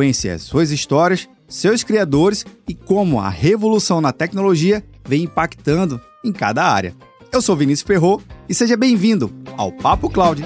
As suas histórias, seus criadores e como a revolução na tecnologia vem impactando em cada área. Eu sou Vinícius Ferro e seja bem-vindo ao Papo Cloud.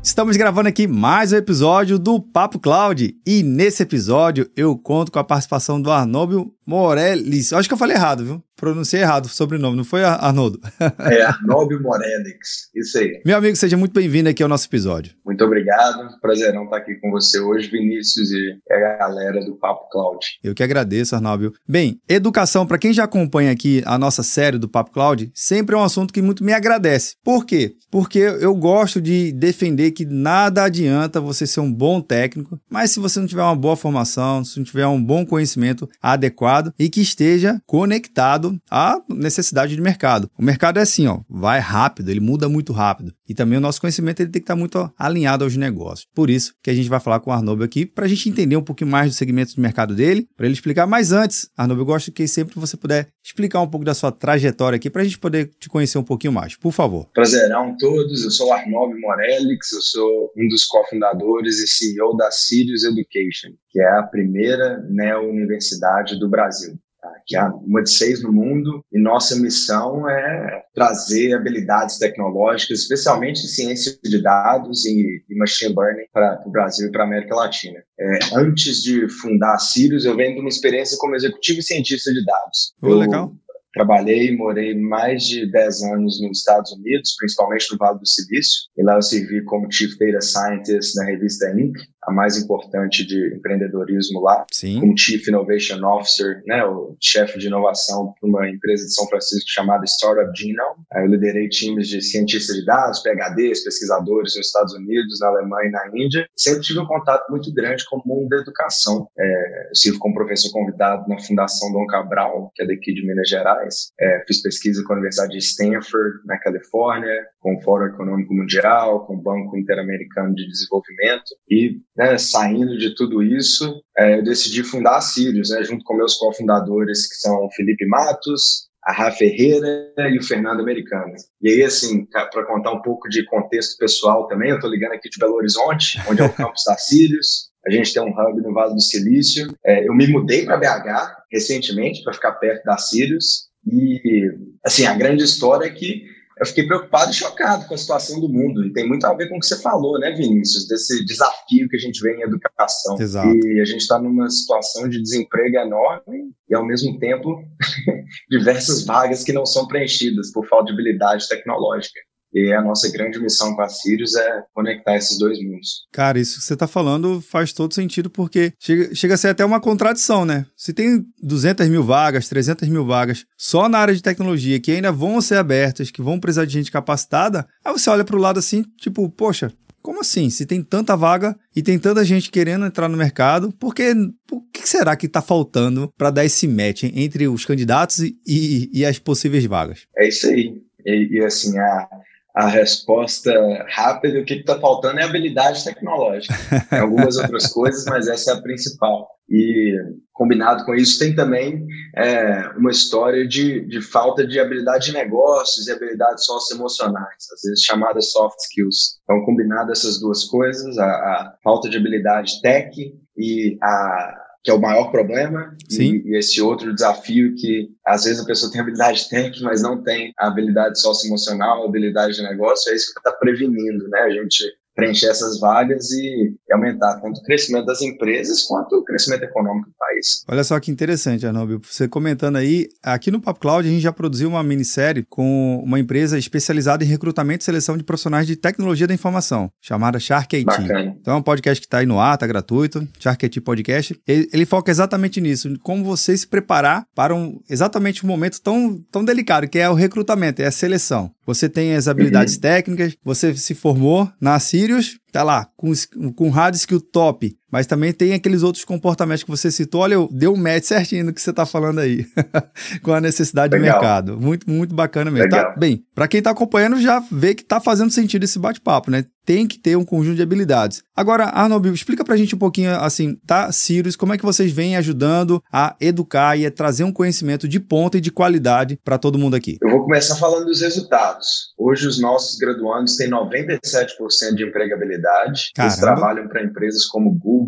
Estamos gravando aqui mais um episódio do Papo Cloud e nesse episódio eu conto com a participação do Arnóbio Morelis. Eu acho que eu falei errado, viu? Pronunciei errado o sobrenome, não foi, Arnoldo? é, Arnóbio Morelix, isso aí. Meu amigo, seja muito bem-vindo aqui ao nosso episódio. Muito obrigado, prazerão estar aqui com você hoje, Vinícius e a galera do Papo Cloud. Eu que agradeço, Arnóbio. Bem, educação, para quem já acompanha aqui a nossa série do Papo Cloud, sempre é um assunto que muito me agradece. Por quê? Porque eu gosto de defender que nada adianta você ser um bom técnico, mas se você não tiver uma boa formação, se não tiver um bom conhecimento adequado, e que esteja conectado à necessidade de mercado. O mercado é assim, ó, vai rápido, ele muda muito rápido. E também o nosso conhecimento ele tem que estar muito alinhado aos negócios. Por isso que a gente vai falar com o Arnob aqui para a gente entender um pouquinho mais do segmento de mercado dele, para ele explicar. Mas antes, Arnob, eu gosto que sempre você puder explicar um pouco da sua trajetória aqui para a gente poder te conhecer um pouquinho mais. Por favor. Prazerão todos. Eu sou o Arnob Morelix, eu sou um dos cofundadores e CEO da Sirius Education, que é a primeira neo-universidade do Brasil que é uma de seis no mundo, e nossa missão é trazer habilidades tecnológicas, especialmente em ciência de dados e, e machine learning para o Brasil e para a América Latina. É, antes de fundar a Sirius, eu venho de uma experiência como executivo e cientista de dados. Oh, eu, legal. Trabalhei e morei mais de 10 anos nos Estados Unidos, principalmente no Vale do Silício. E lá eu servi como Chief Data Scientist na revista Inc., a mais importante de empreendedorismo lá. Sim. Como Chief Innovation Officer, né, o chefe de inovação para uma empresa de São Francisco chamada Startup Genome. Aí eu liderei times de cientistas de dados, PhDs, pesquisadores nos Estados Unidos, na Alemanha e na Índia. Sempre tive um contato muito grande com o mundo da educação. É, eu sirvo como professor convidado na Fundação Dom Cabral, que é daqui de Minas Gerais. É, fiz pesquisa com a Universidade de Stanford, na Califórnia, com o Fórum Econômico Mundial, com o Banco Interamericano de Desenvolvimento. E né, saindo de tudo isso, é, eu decidi fundar a Sirius, né, junto com meus cofundadores, que são Felipe Matos, a Rafa Ferreira e o Fernando Americano. E aí, assim, para contar um pouco de contexto pessoal também, eu estou ligando aqui de Belo Horizonte, onde é o campus da Sirius. A gente tem um hub no Vale do Silício. É, eu me mudei para BH recentemente para ficar perto da Sirius. E, assim, a grande história é que eu fiquei preocupado e chocado com a situação do mundo. E tem muito a ver com o que você falou, né, Vinícius? Desse desafio que a gente vê em educação. Exato. E a gente está numa situação de desemprego enorme e, ao mesmo tempo, diversas vagas que não são preenchidas por falta de habilidade tecnológica. E a nossa grande missão com a Sirius é conectar esses dois mundos. Cara, isso que você está falando faz todo sentido, porque chega, chega a ser até uma contradição, né? Se tem 200 mil vagas, 300 mil vagas só na área de tecnologia que ainda vão ser abertas, que vão precisar de gente capacitada, aí você olha para o lado assim, tipo, poxa, como assim? Se tem tanta vaga e tem tanta gente querendo entrar no mercado, por que, por que será que está faltando para dar esse match entre os candidatos e, e, e, as possíveis vagas? É isso aí. E, e assim, a, a resposta rápida, o que está faltando é habilidade tecnológica. Tem algumas outras coisas, mas essa é a principal. E combinado com isso, tem também é, uma história de, de falta de habilidade de negócios e habilidades socioemocionais, às vezes chamadas soft skills. Então, combinado essas duas coisas, a, a falta de habilidade tech e a que é o maior problema, e, e, esse outro desafio que às vezes a pessoa tem habilidade técnica, mas não tem a habilidade socioemocional, a habilidade de negócio, é isso que está prevenindo, né? A gente preencher essas vagas e aumentar tanto o crescimento das empresas quanto o crescimento econômico do país. Olha só que interessante, Arnaldo. Você comentando aí, aqui no Papo Cloud a gente já produziu uma minissérie com uma empresa especializada em recrutamento e seleção de profissionais de tecnologia da informação, chamada Shark IT. Bacana. Então é um podcast que está aí no ar, está gratuito, Shark IT Podcast. Ele, ele, foca exatamente nisso, como você se preparar para um exatamente um momento tão, tão delicado, que é o recrutamento, é a seleção. Você tem as habilidades uhum. técnicas, você se formou na Sirius, tá lá, com, com hard skill top, mas também tem aqueles outros comportamentos que você citou. Olha, eu dei um match certinho no que você está falando aí, com a necessidade Legal. do mercado. Muito, muito bacana mesmo. Tá, bem, para quem está acompanhando, já vê que está fazendo sentido esse bate-papo, né? Tem que ter um conjunto de habilidades. Agora, Arnold, explica pra gente um pouquinho, assim, tá, Sirius, como é que vocês vêm ajudando a educar e a trazer um conhecimento de ponta e de qualidade para todo mundo aqui? Eu vou começar falando dos resultados. Hoje, os nossos graduandos têm 97% de empregabilidade. Caramba. Eles trabalham para empresas como Google,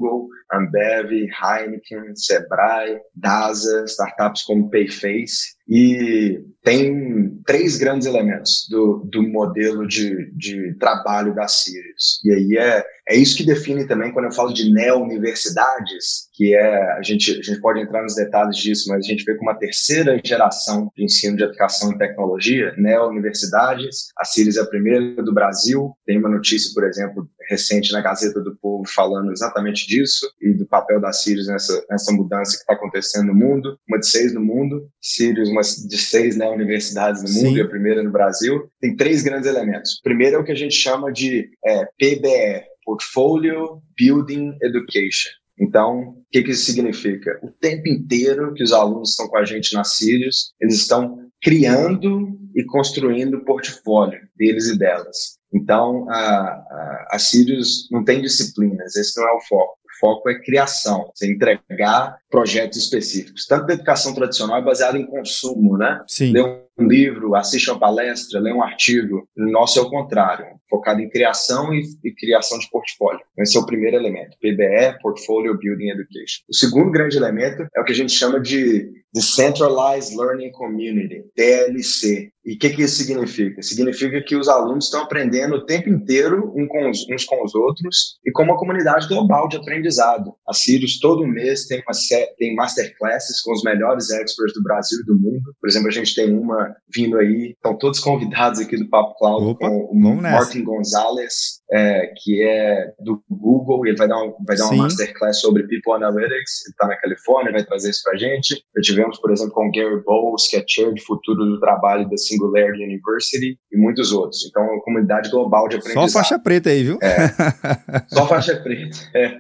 Ambev, Heineken, Sebrae, DASA, startups como Payface. E tem três grandes elementos do, do modelo de, de trabalho da Sirius. E aí é, é isso que define também quando eu falo de neo-universidades, que é, a gente, a gente pode entrar nos detalhes disso, mas a gente vê como uma terceira geração de ensino de aplicação em tecnologia, neo-universidades. A Sirius é a primeira do Brasil. Tem uma notícia, por exemplo, recente na Gazeta do Povo falando exatamente disso e do papel da Sirius nessa, nessa mudança que está acontecendo no mundo. Uma de seis no mundo, Sirius uma de seis né, universidades no mundo Sim. e a primeira no Brasil. Tem três grandes elementos. Primeiro é o que a gente chama de é, PBE, Portfolio Building Education. Então, o que, que isso significa? O tempo inteiro que os alunos estão com a gente na Sirius, eles estão criando e construindo o portfólio deles e delas. Então, a, a, a Sirius não tem disciplinas, esse não é o foco. O foco é criação, você entregar projetos específicos. Tanto da educação tradicional é baseada em consumo, né? Sim. Ler um livro, assiste uma palestra, lê um artigo. O nosso é o contrário, focado em criação e, e, criação de portfólio. Esse é o primeiro elemento, PBE, Portfolio Building Education. O segundo grande elemento é o que a gente chama de Decentralized Learning Community, DLC. E o que, que isso significa? Significa que os alunos estão aprendendo o tempo inteiro uns com os, uns com os outros e com uma comunidade global de aprendizado. A Sirius todo mês tem, uma, tem masterclasses com os melhores experts do Brasil e do mundo. Por exemplo, a gente tem uma vindo aí, estão todos convidados aqui do Papo Cloud Opa, com o Martin Gonzalez, é, que é do Google, ele vai dar, um, vai dar uma masterclass sobre People Analytics, ele está na Califórnia, vai trazer isso para a gente. Eu tivemos, por exemplo, com Gary Bowles, que é Chair de Futuro do Trabalho da Singularity University, e muitos outros. Então, é uma comunidade global de aprendizado. Só faixa preta aí, viu? É, só faixa preta. É.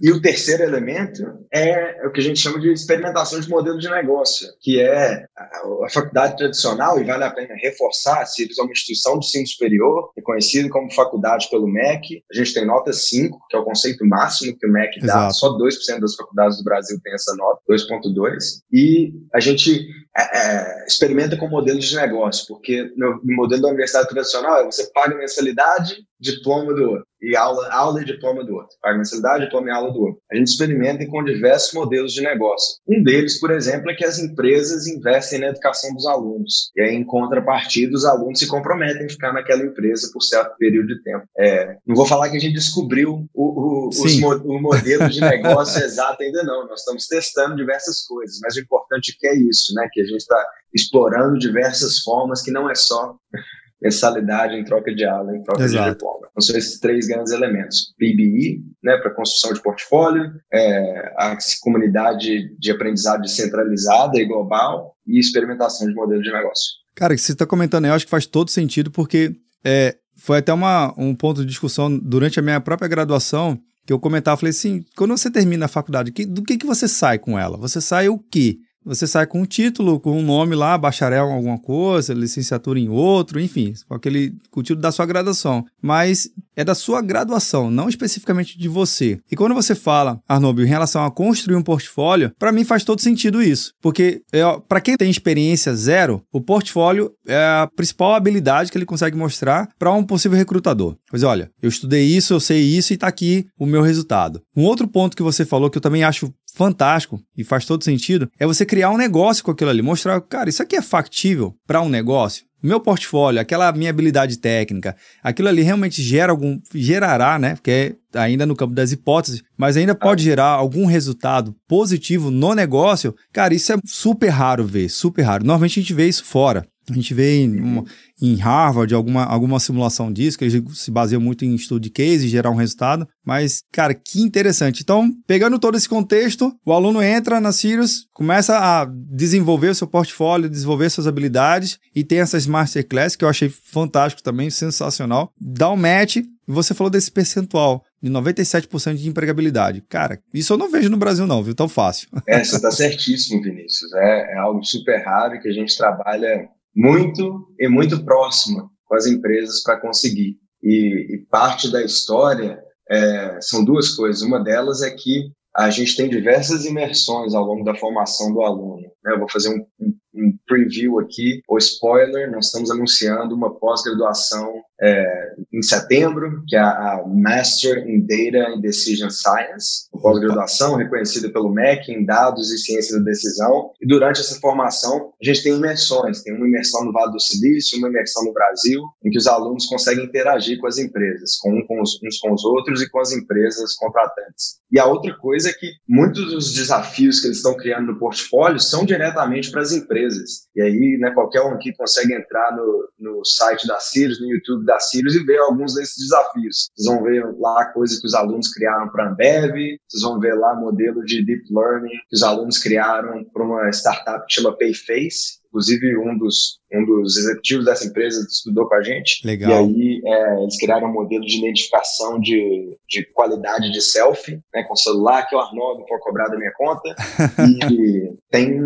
E o terceiro elemento é, é o que a gente chama de experimentação de modelo de negócio, que é a, faculdade tradicional, e vale a pena reforçar, se eles são uma instituição de ensino superior, reconhecida como faculdade pelo MEC, a gente tem nota 5, que é o conceito máximo que o MEC Exato. dá, só 2% das faculdades do Brasil tem essa nota, 2.2, e a gente é, é, experimenta com modelos de negócio, porque no, no modelo da universidade tradicional, você paga mensalidade, diploma do outro e aula, aula e diploma do outro. Paga mensalidade, diploma e aula do outro. A gente experimenta com diversos modelos de negócio. Um deles, por exemplo, é que as empresas investem na educação dos alunos. E aí, em contrapartida, os alunos se comprometem a ficar naquela empresa por certo período de tempo. É, não vou falar que a gente descobriu o, o, os, o modelo de negócio exato ainda não. Nós estamos testando diversas coisas, mas o importante é que é isso, né? Que a gente está explorando diversas formas que não é só mensalidade em troca de aula, em troca Exato. de diploma. Então, são esses três grandes elementos. PBI, né, para construção de portfólio, é, a comunidade de aprendizado descentralizada e global e experimentação de modelo de negócio. Cara, o que você está comentando aí, eu acho que faz todo sentido, porque é, foi até uma, um ponto de discussão durante a minha própria graduação, que eu comentava, falei assim, quando você termina a faculdade, que, do que, que você sai com ela? Você sai o quê? Você sai com um título, com um nome lá, bacharel em alguma coisa, licenciatura em outro, enfim, com aquele com o título da sua graduação. Mas é da sua graduação, não especificamente de você. E quando você fala, Arnob, em relação a construir um portfólio, para mim faz todo sentido isso. Porque é, para quem tem experiência zero, o portfólio é a principal habilidade que ele consegue mostrar para um possível recrutador. Pois olha, eu estudei isso, eu sei isso e está aqui o meu resultado. Um outro ponto que você falou que eu também acho fantástico e faz todo sentido é você criar um negócio com aquilo ali, mostrar, cara, isso aqui é factível para um negócio. Meu portfólio, aquela minha habilidade técnica, aquilo ali realmente gera algum, gerará, né? Porque é ainda no campo das hipóteses, mas ainda pode gerar algum resultado positivo no negócio. Cara, isso é super raro ver, super raro. Normalmente a gente vê isso fora. A gente vê em, uma, em Harvard alguma, alguma simulação disso, que eles se baseiam muito em estudo de case e gerar um resultado. Mas, cara, que interessante. Então, pegando todo esse contexto, o aluno entra na Sirius, começa a desenvolver o seu portfólio, desenvolver suas habilidades e tem essas masterclass que eu achei fantástico também, sensacional. Dá um match. Você falou desse percentual de 97% de empregabilidade. Cara, isso eu não vejo no Brasil não, viu? Tão fácil. É, você está certíssimo, Vinícius. É, é algo super raro que a gente trabalha muito e muito próximo com as empresas para conseguir. E, e, parte da história é, são duas coisas. Uma delas é que a gente tem diversas imersões ao longo da formação do aluno. Né? Eu vou fazer um, um, um preview aqui, ou spoiler, nós estamos anunciando uma pós-graduação é, em setembro, que é a Master in Data and Decision Science, pós-graduação reconhecida pelo MEC em Dados e Ciência da Decisão. E durante essa formação, a gente tem imersões, tem uma imersão no Vale do Silício, uma imersão no Brasil, em que os alunos conseguem interagir com as empresas, com, com os, uns com os outros e com as empresas contratantes. E a outra coisa é que muitos dos desafios que eles estão criando no portfólio são diretamente para as empresas. E aí, né, qualquer um aqui consegue entrar no, no site da Sirius, no YouTube da Sirius e ver alguns desses desafios. Vocês vão ver lá coisas que os alunos criaram para a Ambev, vocês vão ver lá modelo de deep learning que os alunos criaram para uma startup que chama Payface, Inclusive, um dos, um dos executivos dessa empresa estudou com a gente. Legal. E aí, é, eles criaram um modelo de identificação de, de qualidade de selfie, né, com celular, que o Arnaldo for cobrar da minha conta. e tem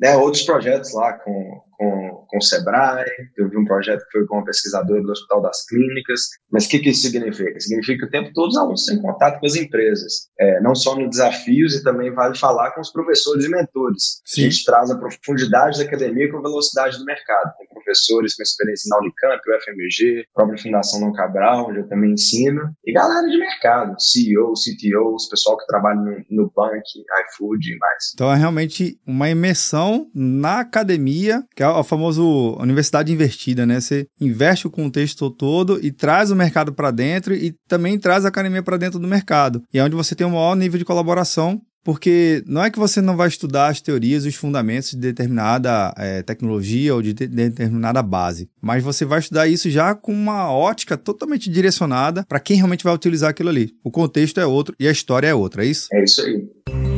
né, outros projetos lá com, com, com o Sebrae, eu vi um projeto que foi com uma pesquisadora do Hospital das Clínicas, mas o que, que isso significa? Significa que o tempo todo os alunos têm contato com as empresas, é, não só no desafios, e também vale falar com os professores e mentores. Sim. A gente traz a profundidade da academia com a velocidade do mercado. Tem professores com experiência na Unicamp, o FMG, a própria Fundação Não Cabral, onde eu também ensino, e galera de mercado, CEO, CTOs, pessoal que trabalha no, no banco, iFood e mais. Então é realmente uma imersão na academia, que é a famosa universidade invertida, né? Você investe o contexto todo e traz o mercado para dentro e também traz a academia para dentro do mercado. E é onde você tem um maior nível de colaboração porque não é que você não vai estudar as teorias, os fundamentos de determinada é, tecnologia ou de, de determinada base, mas você vai estudar isso já com uma ótica totalmente direcionada para quem realmente vai utilizar aquilo ali. O contexto é outro e a história é outra, é isso? É isso aí.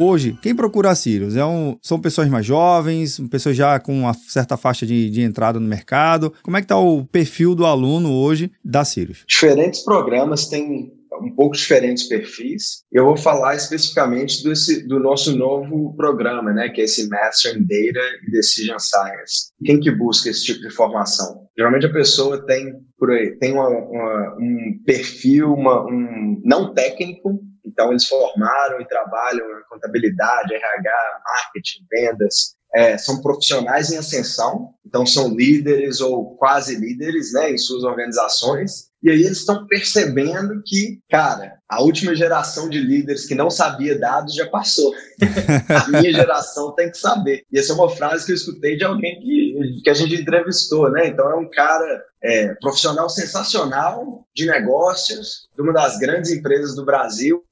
Hoje, quem procura a Sirius? É um, são pessoas mais jovens, pessoas já com uma certa faixa de, de entrada no mercado. Como é que está o perfil do aluno hoje da Sirius? Diferentes programas têm um pouco diferentes perfis. Eu vou falar especificamente desse, do nosso novo programa, né, que é esse Master in Data e Decision Science. Quem que busca esse tipo de formação? Geralmente a pessoa tem por aí, tem uma, uma, um perfil, uma, um não técnico, então, eles formaram e trabalham em contabilidade, RH, marketing, vendas. É, são profissionais em ascensão, então são líderes ou quase líderes né, em suas organizações. E aí eles estão percebendo que, cara, a última geração de líderes que não sabia dados já passou. a minha geração tem que saber. E essa é uma frase que eu escutei de alguém que, que a gente entrevistou, né? Então é um cara é, profissional sensacional de negócios de uma das grandes empresas do Brasil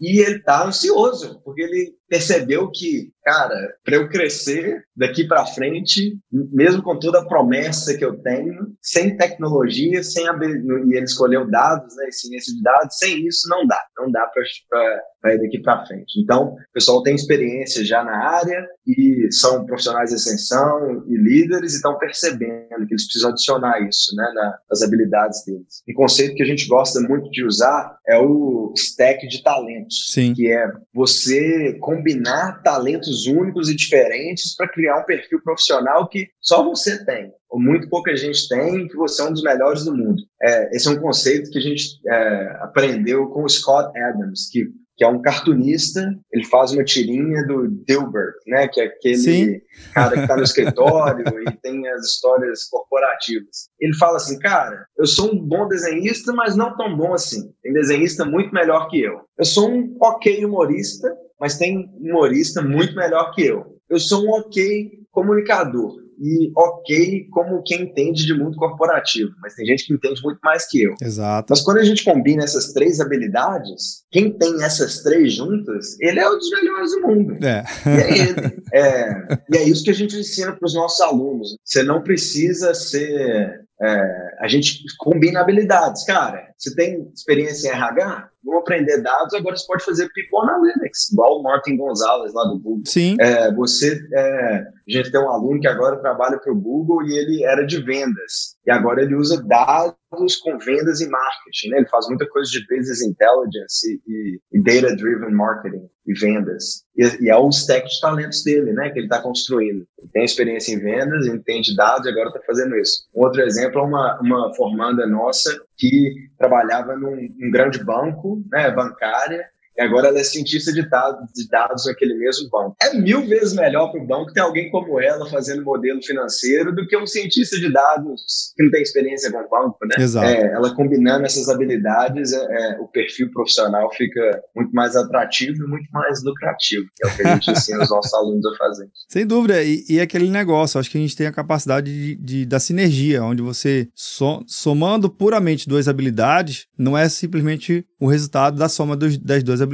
e ele está ansioso porque ele percebeu que, cara, para eu crescer daqui para frente, mesmo com toda a promessa que eu tenho, sem tecnologia, sem e ele escolheu dados, né, ciência de dados, sem isso não dá, não dá para ir daqui para frente. Então, o pessoal tem experiência já na área e são profissionais de ascensão e líderes e estão percebendo que eles precisam adicionar isso, né, nas habilidades deles. Um conceito que a gente gosta muito de usar é o stack de talentos, Sim. que é você combinar talentos únicos e diferentes para criar um perfil profissional que só você tem, ou muito pouca gente tem, que você é um dos melhores do mundo. É, esse é um conceito que a gente é, aprendeu com o Scott Adams, que que é um cartunista, ele faz uma tirinha do Dilbert, né, que é aquele Sim. cara que está no escritório e tem as histórias corporativas. Ele fala assim, cara, eu sou um bom desenhista, mas não tão bom assim. Tem desenhista muito melhor que eu. Eu sou um ok humorista, mas tem humorista muito melhor que eu. Eu sou um ok comunicador, e ok como quem entende de mundo corporativo, mas tem gente que entende muito mais que eu. Exato. Mas quando a gente combina essas três habilidades, quem tem essas três juntas, ele é um dos melhores do mundo. É. E é ele. É, e é isso que a gente ensina para os nossos alunos. Você não precisa ser é, a gente combina habilidades. Cara, você tem experiência em RH? Vamos aprender dados, agora você pode fazer People Analytics, igual o Martin Gonzalez lá do Google. Sim. É, você, é, a gente tem um aluno que agora trabalha para o Google e ele era de vendas. E agora ele usa dados com vendas e marketing. Né? Ele faz muita coisa de business intelligence e, e data-driven marketing e vendas. E, e, é o stack de talentos dele, né, que ele está construindo. Ele tem experiência em vendas, entende dados e agora está fazendo isso. Um outro exemplo é uma, uma formanda nossa que trabalhava num, num grande banco, né, bancária, e agora ela é cientista de dados, de dados naquele mesmo banco. É mil vezes melhor para o banco ter alguém como ela fazendo modelo financeiro do que um cientista de dados que não tem experiência com o banco, né? Exato. É, ela combinando essas habilidades, é, é, o perfil profissional fica muito mais atrativo e muito mais lucrativo, que é o que a gente ensina os nossos alunos a fazer. Sem dúvida, e, e aquele negócio, acho que a gente tem a capacidade de, de da sinergia, onde você so, somando puramente duas habilidades, não é simplesmente o resultado da soma dos, das duas habilidades.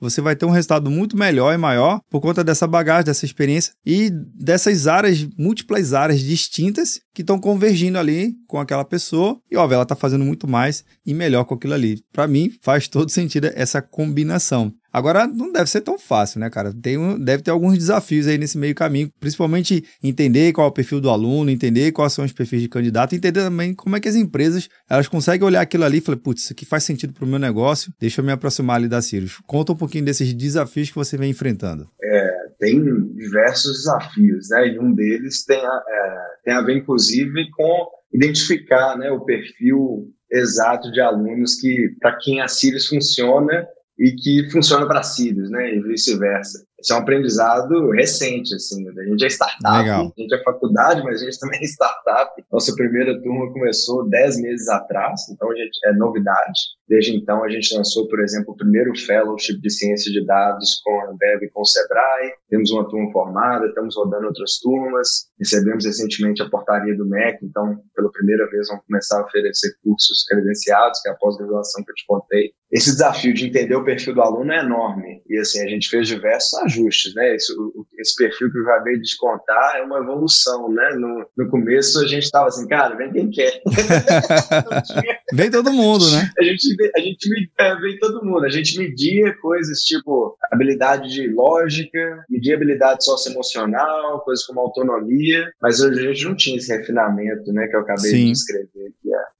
Você vai ter um resultado muito melhor e maior por conta dessa bagagem, dessa experiência e dessas áreas, múltiplas áreas distintas que estão convergindo ali com aquela pessoa e, óbvio, ela está fazendo muito mais e melhor com aquilo ali. Para mim, faz todo sentido essa combinação. Agora, não deve ser tão fácil, né, cara? Tem deve ter alguns desafios aí nesse meio caminho, principalmente entender qual é o perfil do aluno, entender quais são os perfis de candidato, entender também como é que as empresas elas conseguem olhar aquilo ali e falar, putz, isso aqui faz sentido para o meu negócio, deixa eu me aproximar ali da Sirius. Conta um pouquinho desses desafios que você vem enfrentando. É, tem diversos desafios, né? E um deles tem a, é, tem a ver, inclusive, com identificar né, o perfil exato de alunos que, para quem a Sirius funciona e que funciona para Sirius, né? E vice-versa. Esse é um aprendizado recente, assim. A gente é startup, Legal. a gente é faculdade, mas a gente também é startup. Nossa primeira turma começou 10 meses atrás, então a gente é novidade. Desde então, a gente lançou, por exemplo, o primeiro fellowship de ciência de dados com a Ambev e com o Sebrae. Temos uma turma formada, estamos rodando outras turmas. Recebemos recentemente a portaria do MEC, então, pela primeira vez, vamos começar a oferecer cursos credenciados, que é a pós-graduação que eu te contei. Esse desafio de entender o perfil do aluno é enorme. E, assim, a gente fez diversos ajustes, né? Esse, esse perfil que eu acabei de descontar é uma evolução, né? No, no começo, a gente estava assim, cara, vem quem quer. vem todo mundo, né? A gente a gente é, vem todo mundo. A gente media coisas tipo habilidade de lógica, media habilidade socioemocional, coisas como autonomia, mas hoje a gente não tinha esse refinamento, né, que eu acabei Sim. de descrever,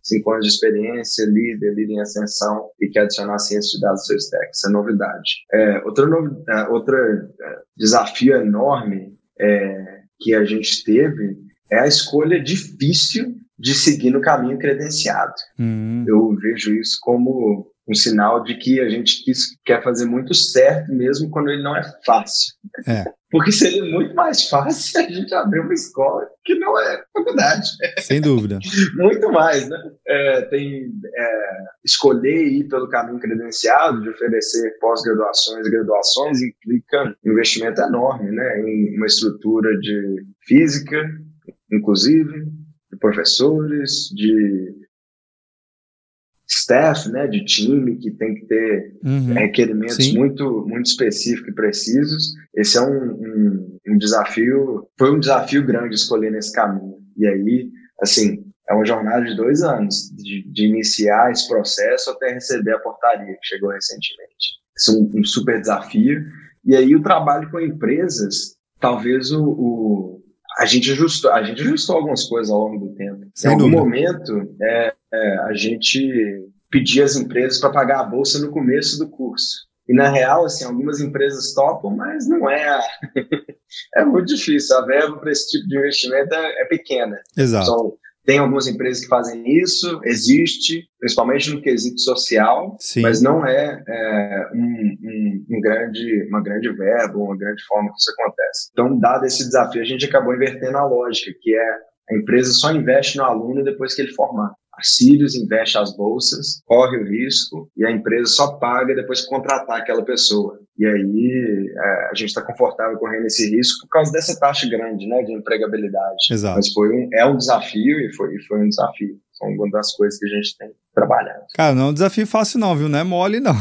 cinco anos de experiência, líder, líder em ascensão e que adicionar ciência de dados ao seu stack. Isso é novidade. É, outro, no, é, outro é, desafio enorme é, que a gente teve é a escolha difícil de seguir no caminho credenciado. Uhum. Eu vejo isso como um sinal de que a gente quer fazer muito certo, mesmo quando ele não é fácil. É. Porque seria muito mais fácil a gente abrir uma escola que não é faculdade. Sem dúvida. muito mais, né? É, tem é, escolher ir pelo caminho credenciado, de oferecer pós-graduações e graduações, implica um investimento enorme, né? Em uma estrutura de física, inclusive, de professores, de staff, né, de time que tem que ter uhum. requerimentos muito muito específicos e precisos. Esse é um, um, um, desafio, foi um desafio grande escolher nesse caminho. E aí, assim, é uma jornada de dois anos de, de iniciar esse processo até receber a portaria que chegou recentemente. Esse é um, um super desafio. E aí o trabalho com empresas, talvez o, o a gente ajustou, a gente ajustou algumas coisas ao longo do tempo. Sem em algum dúvida. momento, é, é, a gente pedia às empresas para pagar a bolsa no começo do curso. E na real, assim, algumas empresas topam, mas não é. é muito difícil. A verba para esse tipo de investimento é, é pequena. Exato. São tem algumas empresas que fazem isso, existe, principalmente no quesito social, Sim. mas não é, é um, um, um, grande, uma grande verba, uma grande forma que isso acontece. Então, dado esse desafio, a gente acabou invertendo a lógica, que é a empresa só investe no aluno depois que ele formar. Sirius investe as bolsas, corre o risco e a empresa só paga depois que contratar aquela pessoa. E aí é, a gente está confortável correndo esse risco por causa dessa taxa grande né, de empregabilidade. Exato. Mas foi um, é um desafio e foi, e foi um desafio. São uma das coisas que a gente tem trabalhado. Cara, não é um desafio fácil não, viu? Não é mole não.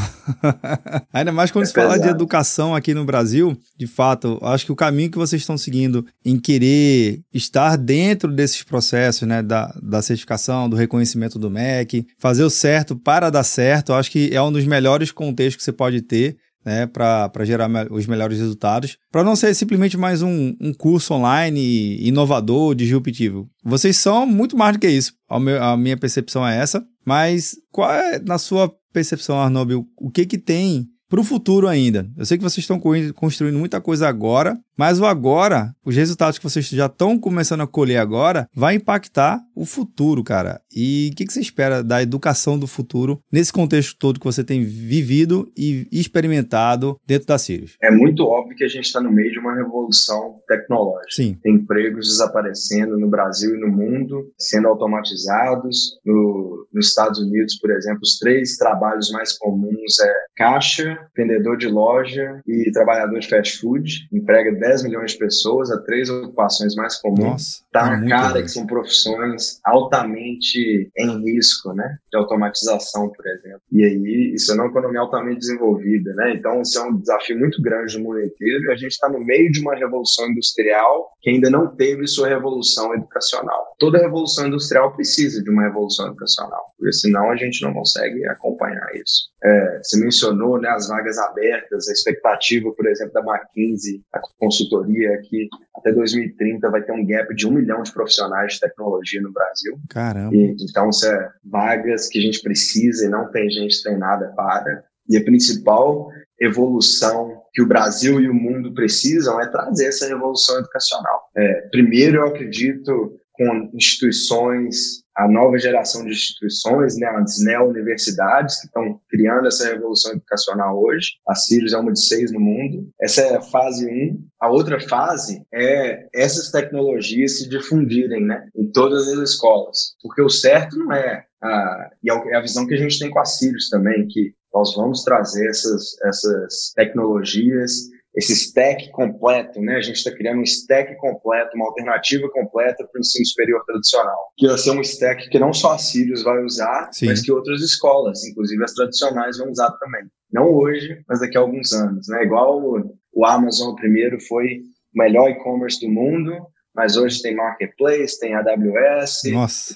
Ainda mais quando é se pesado. fala de educação aqui no Brasil, de fato, acho que o caminho que vocês estão seguindo em querer estar dentro desses processos, né, da, da certificação, do reconhecimento do MEC, fazer o certo para dar certo, acho que é um dos melhores contextos que você pode ter né, para gerar me os melhores resultados, para não ser simplesmente mais um, um, curso online inovador, disruptivo. Vocês são muito mais do que isso. A, meu, a minha percepção é essa. Mas qual é, na sua percepção, Arnob, o que que tem para o futuro ainda? Eu sei que vocês estão construindo muita coisa agora, mas o agora, os resultados que vocês já estão começando a colher agora, vai impactar o futuro, cara. E o que, que, você espera da educação do futuro nesse contexto todo que você tem vivido e experimentado dentro da Sirius? É muito óbvio que a gente está no meio de uma revolução tecnológica. Sim. Tem empregos desaparecendo no Brasil e no mundo, sendo automatizados. No, nos Estados Unidos, por exemplo, os três trabalhos mais comuns é caixa, vendedor de loja e trabalhador de fast food. Emprega 10 milhões de pessoas, a três ocupações mais comuns. Nossa, tá na cara que são profissões altamente em risco, né? De automatização, por exemplo. E aí, isso é uma economia altamente desenvolvida, né? Então, isso é um desafio muito grande no mundo inteiro e a gente está no meio de uma revolução industrial que ainda não teve sua revolução educacional. Toda revolução industrial precisa de uma revolução educacional, porque senão a gente não consegue acompanhar isso. É, você mencionou né, as vagas abertas, a expectativa, por exemplo, da McKinsey, a consultoria, é que até 2030 vai ter um gap de um milhão de profissionais de tecnologia no Brasil. Caramba! E, então, isso é vagas que a gente precisa e não tem gente treinada para. E a principal evolução que o Brasil e o mundo precisam é trazer essa revolução educacional. É, primeiro, eu acredito com instituições, a nova geração de instituições, né, as neo-universidades que estão criando essa revolução educacional hoje. A Sirius é uma de seis no mundo. Essa é a fase 1. Um. A outra fase é essas tecnologias se difundirem né, em todas as escolas. Porque o certo não é, a, e é, a visão que a gente tem com a Sirius também, que nós vamos trazer essas, essas tecnologias esse stack completo, né? A gente está criando um stack completo, uma alternativa completa para o ensino superior tradicional, que vai ser um stack que não só a Sirius vai usar, Sim. mas que outras escolas, inclusive as tradicionais, vão usar também. Não hoje, mas daqui a alguns anos, né? Igual o, Amazon primeiro foi o melhor e-commerce do mundo, mas hoje tem Marketplace, tem AWS,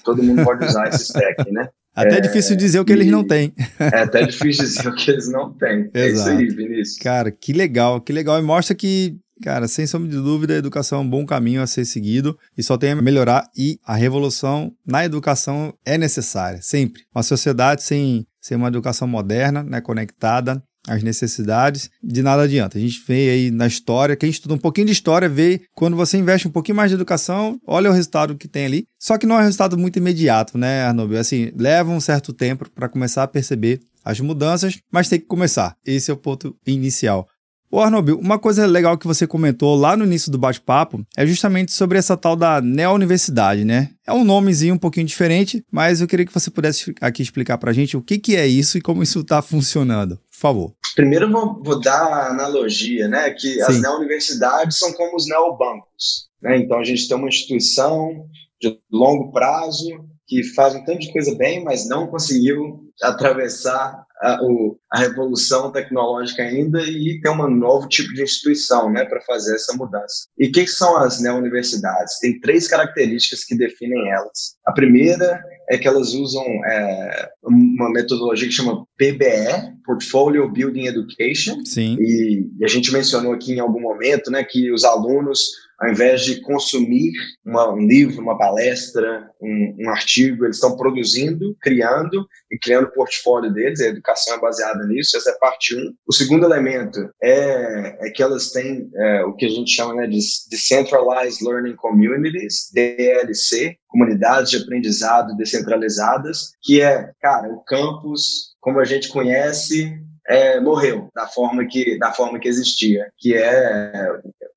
todo mundo pode usar esse stack, né? Até é, difícil dizer o que eles não têm. É até difícil dizer o que eles não têm. É isso aí, Vinícius. Cara, que legal, que legal. E mostra que, cara, sem sombra de dúvida, a educação é um bom caminho a ser seguido e só tem a melhorar. E a revolução na educação é necessária, sempre. Uma sociedade sem, sem uma educação moderna, né, conectada, as necessidades, de nada adianta. A gente vê aí na história, quem estuda um pouquinho de história, vê quando você investe um pouquinho mais de educação, olha o resultado que tem ali. Só que não é um resultado muito imediato, né, Arnobio? Assim, leva um certo tempo para começar a perceber as mudanças, mas tem que começar. Esse é o ponto inicial. Ô Arnobil, uma coisa legal que você comentou lá no início do bate-papo é justamente sobre essa tal da neo-universidade, né? É um nomezinho um pouquinho diferente, mas eu queria que você pudesse aqui explicar pra gente o que, que é isso e como isso está funcionando. Por favor. Primeiro vou, vou dar a analogia, né? Que Sim. as neo-universidades são como os neobancos. Né? Então a gente tem uma instituição de longo prazo que faz um tanto de coisa bem, mas não conseguiu atravessar a, a revolução tecnológica ainda e ter um novo tipo de instituição né, para fazer essa mudança. E o que, que, são as neo-universidades? Tem três características que definem elas. A primeira é que elas usam é, uma metodologia que chama PBE, Portfolio Building Education. Sim. E, e a gente mencionou aqui em algum momento né, que os alunos ao invés de consumir uma, um livro, uma palestra, um, um artigo, eles estão produzindo, criando e criando o portfólio deles. A educação é baseada nisso, essa é parte 1. Um. O segundo elemento é, é que elas têm é, o que a gente chama né, de Decentralized Learning Communities, DLC, comunidades de aprendizado descentralizadas, que é, cara, o campus como a gente conhece é, morreu da forma que da forma que existia, que é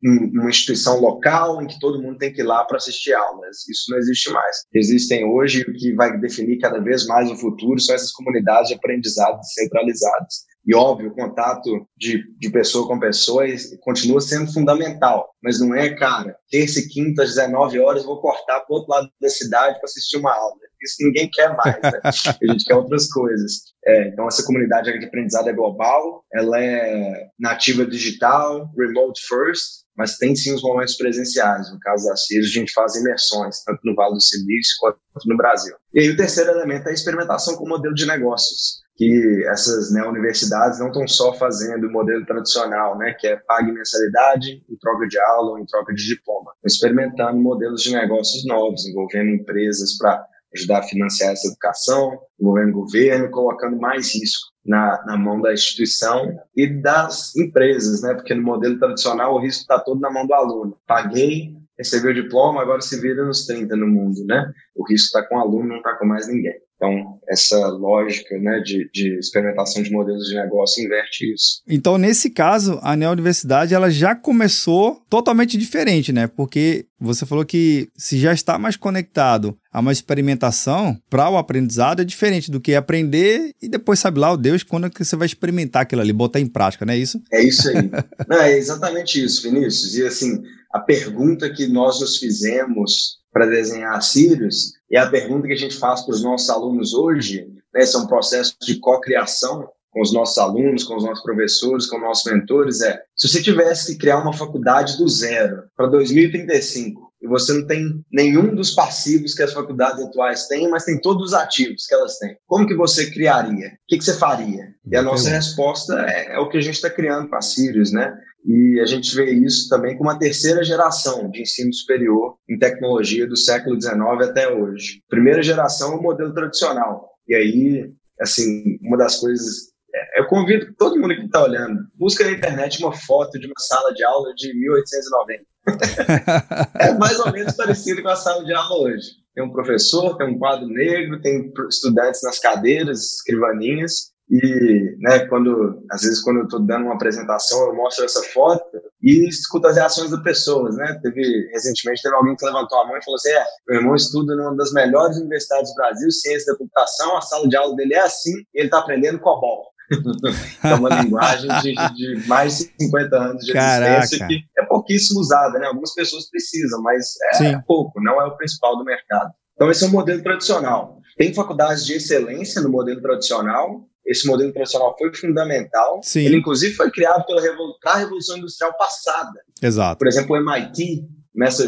uma instituição local em que todo mundo tem que ir lá para assistir aulas. Isso não existe mais. Existem hoje o que vai definir cada vez mais o futuro são essas comunidades de aprendizado centralizadas. E óbvio, o contato de, de pessoa com pessoa continua sendo fundamental, mas não é, cara, terça e quinta às 19 horas vou cortar para outro lado da cidade para assistir uma aula. Isso ninguém quer mais, né? a gente quer outras coisas. É, então, essa comunidade de aprendizado é global, ela é nativa digital, remote first, mas tem sim os momentos presenciais. No caso da Sirius, a gente faz imersões, tanto no Vale do Silício quanto no Brasil. E aí, o terceiro elemento é a experimentação com o modelo de negócios que essas né, universidades não estão só fazendo o modelo tradicional, né, que é pague mensalidade em troca de aula ou em troca de diploma, experimentando modelos de negócios novos, envolvendo empresas para ajudar a financiar essa educação, envolvendo o governo, colocando mais risco na, na mão da instituição e das empresas, né, porque no modelo tradicional o risco está todo na mão do aluno. Paguei, recebeu o diploma, agora se vira nos 30 no mundo, né? O risco está com o aluno, não está com mais ninguém. Então, essa lógica né, de, de, experimentação de modelos de negócio inverte isso. Então, nesse caso, a Neuniversidade ela já começou totalmente diferente, né? Porque você falou que se já está mais conectado a uma experimentação para o aprendizado é diferente do que aprender e depois sabe lá o Deus quando é que você vai experimentar aquilo ali, botar em prática, não é isso? É isso aí. não, é exatamente isso, Vinícius. E assim, a pergunta que nós nos fizemos para desenhar Sirius, e a pergunta que a gente faz para os nossos alunos hoje, né, esse é um processo de co-criação com os nossos alunos, com os nossos professores, com os nossos mentores, é, se você tivesse que criar uma faculdade do zero para 2035, e você não tem nenhum dos passivos que as faculdades atuais têm, mas tem todos os ativos que elas têm. Como que você criaria? O que, que você faria? E a nossa resposta é, é o que a gente está criando com a Sirius, né? E a gente vê isso também com uma terceira geração de ensino superior em tecnologia do século XIX até hoje. Primeira geração é o modelo tradicional. E aí, assim, uma das coisas. É, eu convido todo mundo que está olhando, busca na internet uma foto de uma sala de aula de 1890. é mais ou menos parecido com a sala de aula hoje. Tem um professor, tem um quadro negro, tem estudantes nas cadeiras, escrivaninhas, e, né, quando, às vezes, quando eu estou dando uma apresentação, eu mostro essa foto e escuto as reações das pessoas, né? Teve, recentemente, teve alguém que levantou a mão e falou assim, é, meu irmão estuda numa das melhores universidades do Brasil, ciência da computação, a sala de aula dele é assim, e ele está aprendendo COBOL. é uma linguagem de, de, mais de 50 anos de Caraca. existência que é pouquíssimo usada, né? Algumas pessoas precisam, mas é Sim. pouco, não é o principal do mercado. Então, esse é um modelo tradicional. Tem faculdades de excelência no modelo tradicional, esse modelo tradicional foi fundamental. Sim. Ele, inclusive, foi criado pela a Revolução Industrial passada. Exato. Por exemplo, o MIT,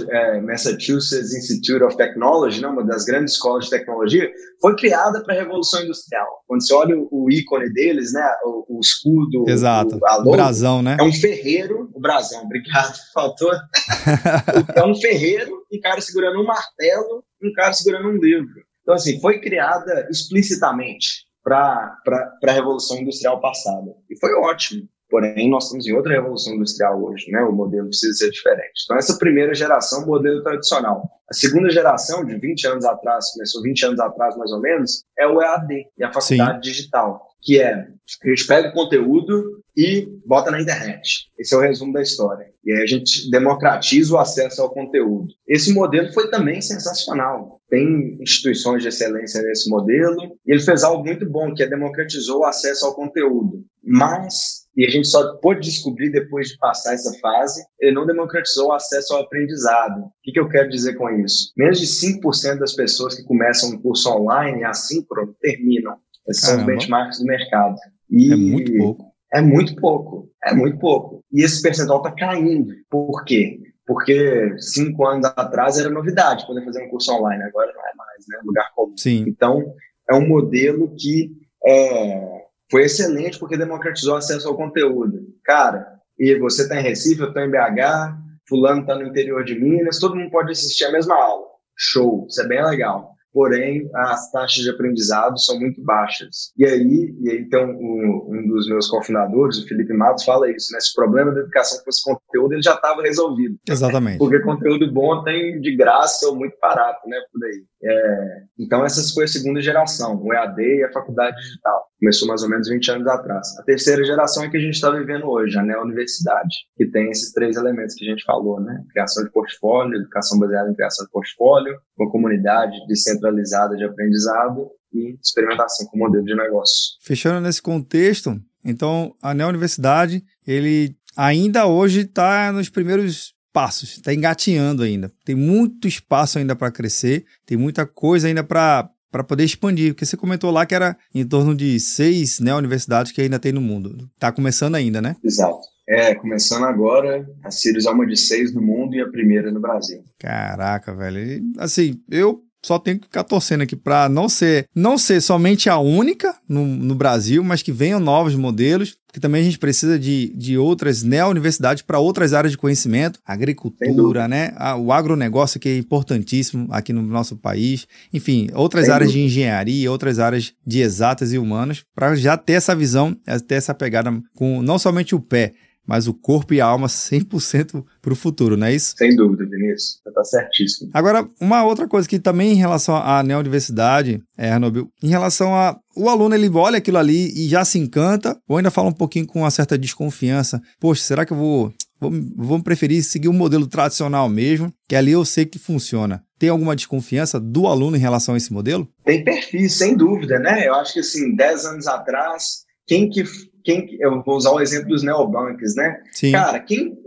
é, Massachusetts Institute of Technology, né, uma das grandes escolas de tecnologia, foi criada para a Revolução Industrial. Quando você olha o, o ícone deles, né, o, o escudo, Exato. O, logo, o brasão, né? É um ferreiro, o brasão, obrigado, faltou. é um ferreiro, um cara segurando um martelo, um cara segurando um livro. Então, assim, foi criada explicitamente para a Revolução Industrial passada. E foi ótimo. Porém, nós estamos em outra revolução industrial hoje, né? O modelo precisa ser diferente. Então, essa primeira geração, modelo tradicional. A segunda geração, de 20 anos atrás, começou 20 anos atrás mais ou menos, é o EAD, e a faculdade Sim. digital, que é a gente pega o conteúdo e bota na internet. Esse é o resumo da história. E aí a gente democratiza o acesso ao conteúdo. Esse modelo foi também sensacional. Tem instituições de excelência nesse modelo, e ele fez algo muito bom, que é democratizou o acesso ao conteúdo. Mas e a gente só pôde descobrir depois de passar essa fase, ele não democratizou o acesso ao aprendizado. O que, que eu quero dizer com isso? Menos de 5% das pessoas que começam um curso online, assíncrono, terminam. Esses Caramba. são os benchmarks do mercado. E é muito pouco. É muito pouco. É muito pouco. E esse percentual está caindo. Por quê? Porque cinco anos atrás era novidade poder fazer um curso online, agora não é mais, né? Lugar comum. Sim. Então, é um modelo que é, foi excelente porque democratizou o acesso ao conteúdo. Cara, e você está em Recife, eu estou em BH, fulano está no interior de Minas, todo mundo pode assistir a mesma aula. Show, isso é bem legal. Porém, as taxas de aprendizado são muito baixas. E aí, e aí então, um, um dos meus cofundadores, o Felipe Matos, fala isso, né? Esse problema da educação com esse conteúdo, ele já estava resolvido. Exatamente. Porque conteúdo bom tem de graça ou muito barato, né? Por aí. É, então, essa foi a segunda geração, o EAD e a faculdade digital. Começou mais ou menos 20 anos atrás. A terceira geração é que a gente está vivendo hoje, a neo-universidade, que tem esses três elementos que a gente falou, né? Criação de portfólio, educação baseada em criação de portfólio, uma comunidade descentralizada de aprendizado e experimentação com modelo de negócio. Fechando nesse contexto, então a neo-universidade, ele ainda hoje está nos primeiros passos, está engatinhando ainda. Tem muito espaço ainda para crescer, tem muita coisa ainda para para poder expandir, porque você comentou lá que era em torno de seis né, universidades que ainda tem no mundo. Está começando ainda, né? Exato. É, começando agora, a Sirius é uma de seis no mundo e a primeira no Brasil. Caraca, velho. Assim, eu só tenho que ficar torcendo aqui para não ser não ser somente a única no, no Brasil, mas que venham novos modelos, que também a gente precisa de, de outras neo-universidades para outras áreas de conhecimento, agricultura, né? o agronegócio que é importantíssimo aqui no nosso país, enfim, outras Sem áreas dúvida. de engenharia, outras áreas de exatas e humanas, para já ter essa visão, ter essa pegada com não somente o pé, mas o corpo e a alma 100% para o futuro, não é isso? Sem dúvida, Vinícius. Você está certíssimo. Agora, uma outra coisa que também em relação à neuniversidade, é, Arnobil, em relação a o aluno ele olha aquilo ali e já se encanta, ou ainda fala um pouquinho com uma certa desconfiança. Poxa, será que eu vou, preferir seguir o um modelo tradicional mesmo, que ali eu sei que funciona? Tem alguma desconfiança do aluno em relação a esse modelo? Tem perfis, sem dúvida, né? Eu acho que assim, 10 anos atrás, quem que quem eu vou usar o exemplo dos neobanks, né? Sim. Cara, quem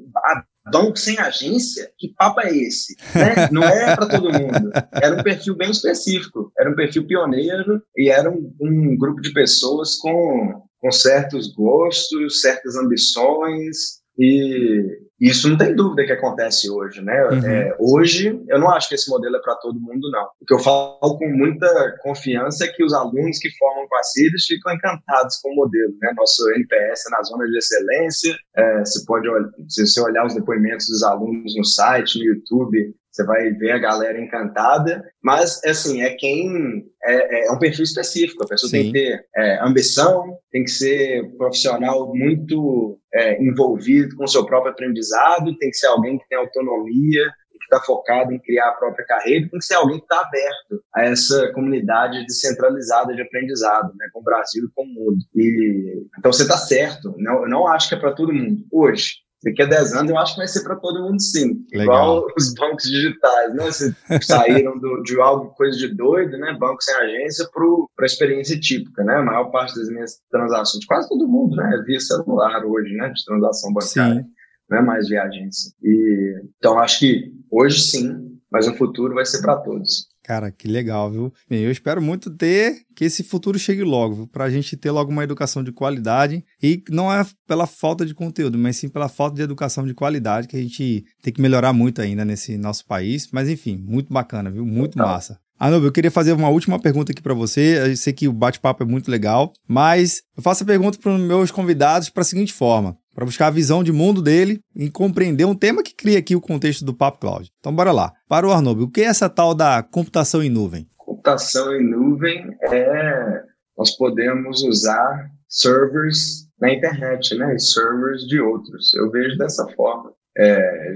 banco sem agência, que papo é esse? Né? Não é para todo mundo. Era um perfil bem específico, era um perfil pioneiro e era um, um grupo de pessoas com, com certos gostos, certas ambições e isso não tem dúvida que acontece hoje, né? Uhum. É, hoje, eu não acho que esse modelo é para todo mundo, não. O que eu falo com muita confiança é que os alunos que formam com a CIDES ficam encantados com o modelo, né? Nosso NPS é na zona de excelência, é, você pode, se você olhar os depoimentos dos alunos no site, no YouTube, você vai ver a galera encantada, mas assim, é quem é, é um perfil específico, a pessoa Sim. tem que ter é, ambição, tem que ser profissional muito é, envolvido com o seu próprio aprendizado, tem que ser alguém que tem autonomia, que está focado em criar a própria carreira, tem que ser alguém que está aberto a essa comunidade descentralizada de aprendizado, né, com o Brasil e com o mundo. E, então você está certo, não, eu não acho que é para todo mundo. Hoje, daqui a 10 anos eu acho que vai ser para todo mundo sim. Legal. Igual os bancos digitais, né? Você saíram do, de algo, coisa de doido, né? Banco sem agência para a experiência típica, né? A maior parte das minhas transações, quase todo mundo, né? É via celular hoje, né? De transação bancária. Sim. Não é mais via agência. E, então acho que hoje sim, mas no futuro vai ser para todos. Cara, que legal, viu? Bem, eu espero muito ter que esse futuro chegue logo, para a gente ter logo uma educação de qualidade e não é pela falta de conteúdo, mas sim pela falta de educação de qualidade que a gente tem que melhorar muito ainda nesse nosso país. Mas enfim, muito bacana, viu? Muito Total. massa. Anubi, eu queria fazer uma última pergunta aqui para você. Eu sei que o bate-papo é muito legal, mas eu faço a pergunta para os meus convidados para a seguinte forma: para buscar a visão de mundo dele e compreender um tema que cria aqui o contexto do Papo Cloud. Então, bora lá. Para o Arnob, o que é essa tal da computação em nuvem? Computação em nuvem é nós podemos usar servers na internet, né? Servers de outros. Eu vejo dessa forma. É,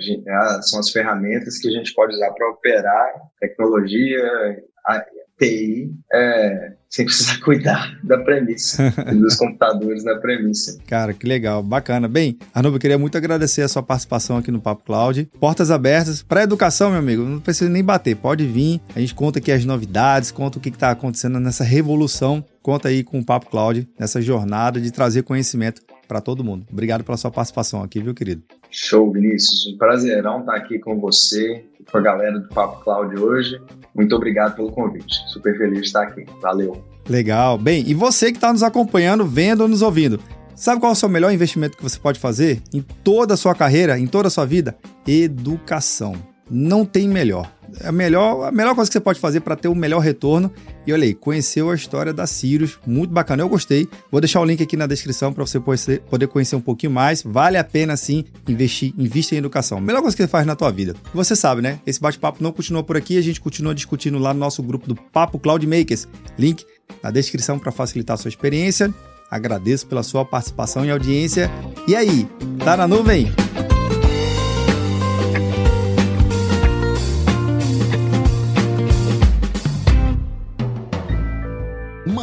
são as ferramentas que a gente pode usar para operar tecnologia, TI é, sem precisar cuidar da premissa, dos computadores na premissa. Cara, que legal, bacana. Bem, Arnaldo, eu queria muito agradecer a sua participação aqui no Papo Cloud. Portas abertas para educação, meu amigo, não precisa nem bater, pode vir. A gente conta aqui as novidades, conta o que está acontecendo nessa revolução. Conta aí com o Papo Cloud, nessa jornada de trazer conhecimento para todo mundo. Obrigado pela sua participação aqui, viu, querido? Show, Vinícius. Um prazerão estar aqui com você, com a galera do Papo Cloud hoje. Muito obrigado pelo convite. Super feliz de estar aqui. Valeu. Legal. Bem, e você que está nos acompanhando, vendo ou nos ouvindo, sabe qual é o seu melhor investimento que você pode fazer em toda a sua carreira, em toda a sua vida? Educação. Não tem melhor a melhor, a melhor coisa que você pode fazer para ter o melhor retorno. E olha aí, conheceu a história da Sirius, muito bacana, eu gostei. Vou deixar o link aqui na descrição para você poder conhecer um pouquinho mais. Vale a pena sim investir, invista em educação. Melhor coisa que você faz na tua vida. Você sabe, né? Esse bate-papo não continua por aqui, a gente continua discutindo lá no nosso grupo do Papo Cloud Makers. Link na descrição para facilitar a sua experiência. Agradeço pela sua participação e audiência. E aí, tá na nuvem?